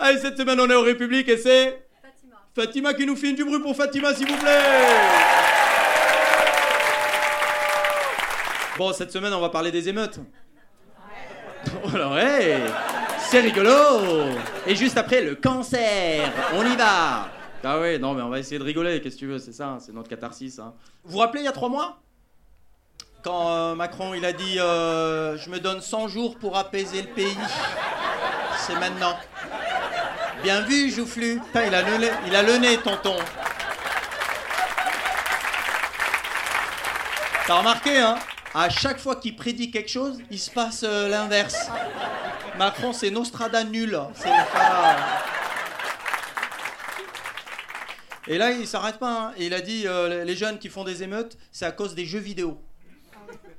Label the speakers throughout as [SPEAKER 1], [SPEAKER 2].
[SPEAKER 1] Allez, cette semaine, on est au République et c'est.
[SPEAKER 2] Fatima.
[SPEAKER 1] Fatima qui nous filme du bruit pour Fatima, s'il vous plaît. Bon, cette semaine, on va parler des émeutes. Alors, ouais, c'est rigolo. Et juste après, le cancer. On y va. Ah ouais, non, mais on va essayer de rigoler. Qu'est-ce que tu veux? C'est ça, c'est notre catharsis. hein. Vous vous rappelez, il y a trois mois? Quand euh, Macron, il a dit euh, Je me donne 100 jours pour apaiser le pays. C'est maintenant. Bien vu, Joufflu. Il a le nez, tonton. T'as remarqué, hein? À chaque fois qu'il prédit quelque chose, il se passe euh, l'inverse. Macron, c'est Nostrada nul. Et là, il s'arrête pas. hein. Il a dit euh, les jeunes qui font des émeutes, c'est à cause des jeux vidéo.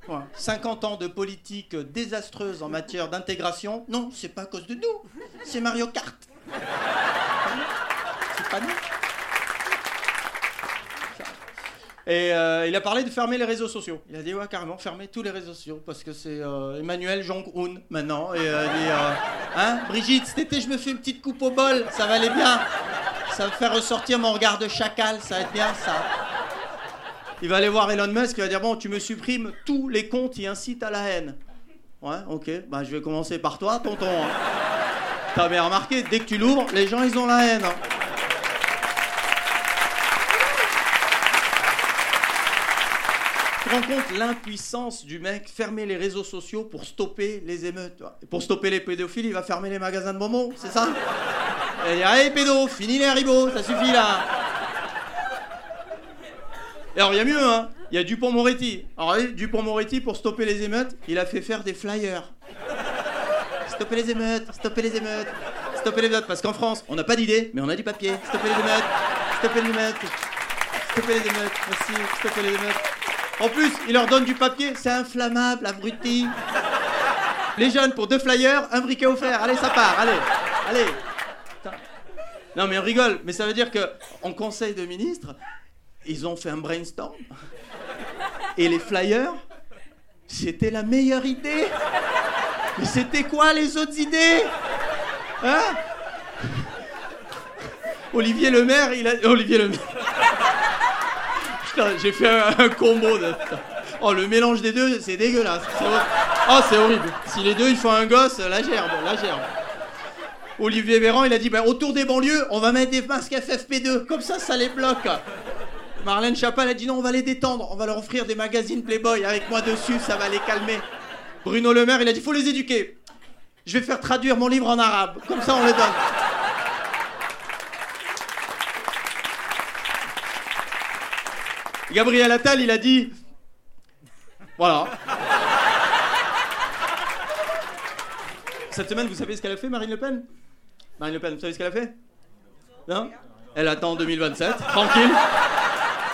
[SPEAKER 1] Ouais. 50 ans de politique désastreuse en matière d'intégration. Non, c'est pas à cause de nous. C'est Mario Kart. C'est pas nous. Et euh, il a parlé de fermer les réseaux sociaux. Il a dit ouais carrément fermer tous les réseaux sociaux parce que c'est euh, Emmanuel Jong-un maintenant. Et euh, dit hein Brigitte cet été je me fais une petite coupe au bol, ça va aller bien. Ça va faire ressortir mon regard de chacal, ça va être bien ça. Il va aller voir Elon Musk, il va dire bon tu me supprimes tous les comptes qui incitent à la haine. Ouais ok, bah je vais commencer par toi tonton. hein. T'as bien remarqué, dès que tu l'ouvres, les gens ils ont la haine. hein. Tu rends compte l'impuissance du mec fermer les réseaux sociaux pour stopper les émeutes. pour stopper les pédophiles, il va fermer les magasins de bonbons, c'est ça? Et il dit, allez pédo, fini les haribots, ça suffit là. Alors il y a mieux, hein Il y a Dupont-Moretti. Alors Dupont-Moretti, pour stopper les émeutes, il a fait faire des flyers. Stopper les émeutes, stopper les émeutes, stopper les émeutes. Parce qu'en France, on n'a pas d'idée, mais on a du papier. Stopper les émeutes, stopper les émeutes, stopper les émeutes, merci, stopper les émeutes. En plus, il leur donne du papier, c'est inflammable, abruti. Les jeunes, pour deux flyers, un briquet offert. Allez, ça part, allez, allez. Non, mais on rigole, mais ça veut dire que en conseil de ministres, ils ont fait un brainstorm. Et les flyers, c'était la meilleure idée. Mais c'était quoi les autres idées? Hein? Olivier Le Maire, il a. Olivier Le Maire. Putain, j'ai fait un, combo de. Oh, le mélange des deux, c'est dégueulasse. Oh, c'est horrible. Si les deux ils font un gosse, la gerbe, la gerbe. Olivier Véran, il a dit bah, autour des banlieues, on va mettre des masques FFP2. Comme ça, ça les bloque. Marlène Chapal a dit non, on va les détendre. On va leur offrir des magazines Playboy avec moi dessus, ça va les calmer. Bruno Le Maire, il a dit faut les éduquer. Je vais faire traduire mon livre en arabe. Comme ça, on les donne. Gabriel Attal, il a dit voilà. Cette semaine, vous savez ce qu'elle a fait, Marine Le Pen? Marine Le Pen, vous savez ce qu'elle a fait? Non? Elle attend 2027, tranquille,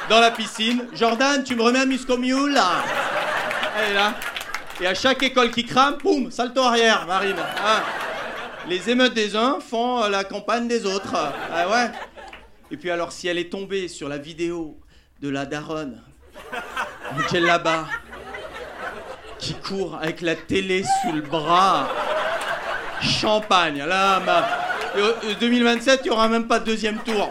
[SPEAKER 1] dans la piscine. Jordan, tu me remets un muscomule là Elle est là. Et à chaque école qui crame, boum, salto arrière, Marine. Hein. Les émeutes des uns font euh, la campagne des autres. Ah ouais Et puis alors, si elle est tombée sur la vidéo de la daronne, Michel là-bas, qui court avec la télé sous le bras. Champagne, là, ma... euh, euh, 2027, il n'y aura même pas de deuxième tour.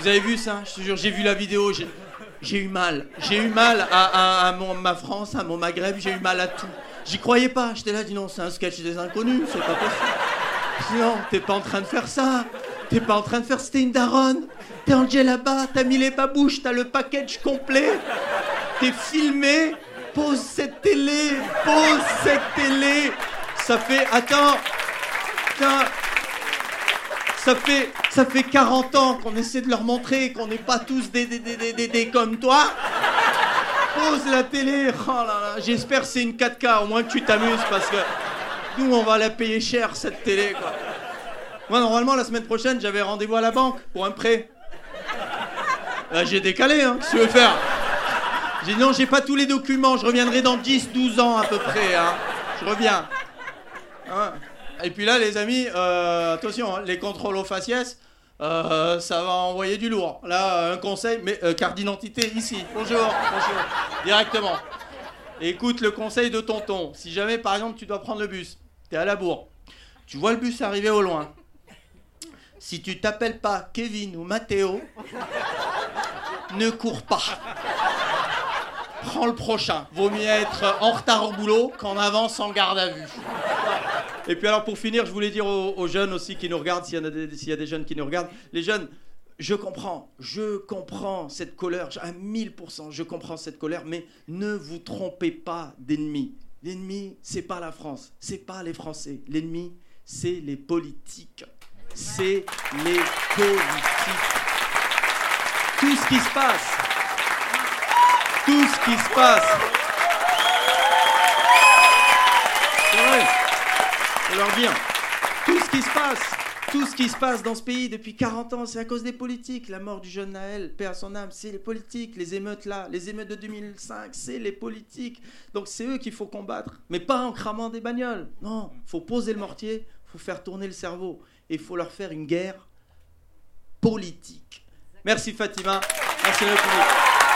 [SPEAKER 1] Vous avez vu ça? Je te jure, j'ai vu la vidéo, j'ai, eu mal. J'ai eu mal à, mon- ma France, à mon Maghreb, j'ai eu mal à tout. J'y croyais pas, j'étais là, dis non, c'est un sketch des inconnus, c'est pas possible. Non, t'es pas en train de faire ça. T'es pas en train de faire, c'était une daronne. T'es Angel là-bas, t'as mis les babouches, t'as le package complet. T'es filmé. Pose cette télé, pose cette télé. Ça fait, attends, putain, ça fait, ça fait 40 ans qu'on essaie de leur montrer qu'on n'est pas tous des, des, des, des, des- comme toi. Pose la télé. Oh là là, j'espère c'est une 4K, au moins que tu t'amuses parce que nous on va la payer cher cette télé. Moi normalement la semaine prochaine j'avais rendez-vous à la banque pour un prêt. Euh, j'ai décalé, hein, qu'est-ce que tu veux faire? J'ai dit non, j'ai pas tous les documents, je reviendrai dans 10-12 ans à peu près, hein. Je reviens. Hein. Et puis là, les amis, euh, attention, hein, les contrôles aux faciès, euh, ça va envoyer du lourd. Là, un conseil, mais euh, carte d'identité ici. Bonjour, bonjour. Directement. Écoute le conseil de tonton. Si jamais, par exemple, tu dois prendre le bus, t'es à la bourre, Tu vois le bus arriver au loin. Si tu t'appelles pas Kevin ou Matteo, ne cours pas. Prends le prochain. Vaut mieux être en retard au boulot qu'en avance en garde à vue. Et puis alors pour finir, je voulais dire aux, jeunes aussi qui nous regardent, s'il y, a des jeunes qui nous regardent, les jeunes, je comprends, je comprends cette colère, à 1000%, je comprends cette colère, mais ne vous trompez pas d'ennemi. L'ennemi, c'est pas la France, c'est pas les Français. L'ennemi, c'est les politiques. C'est les politiques. Tout ce qui se passe, tout ce qui se passe. C'est vrai. Faut leur dire, tout ce qui se passe, tout ce qui se passe dans ce pays depuis 40 ans, c'est à cause des politiques. La mort du jeune Naël, paix à son âme, c'est les politiques. Les émeutes là, les émeutes de 2005, c'est les politiques. Donc c'est eux qu'il faut combattre. Mais pas en cramant des bagnoles. Non, faut poser le mortier, faut faire tourner le cerveau. Et il faut leur faire une guerre politique. Merci Fatima. Merci public.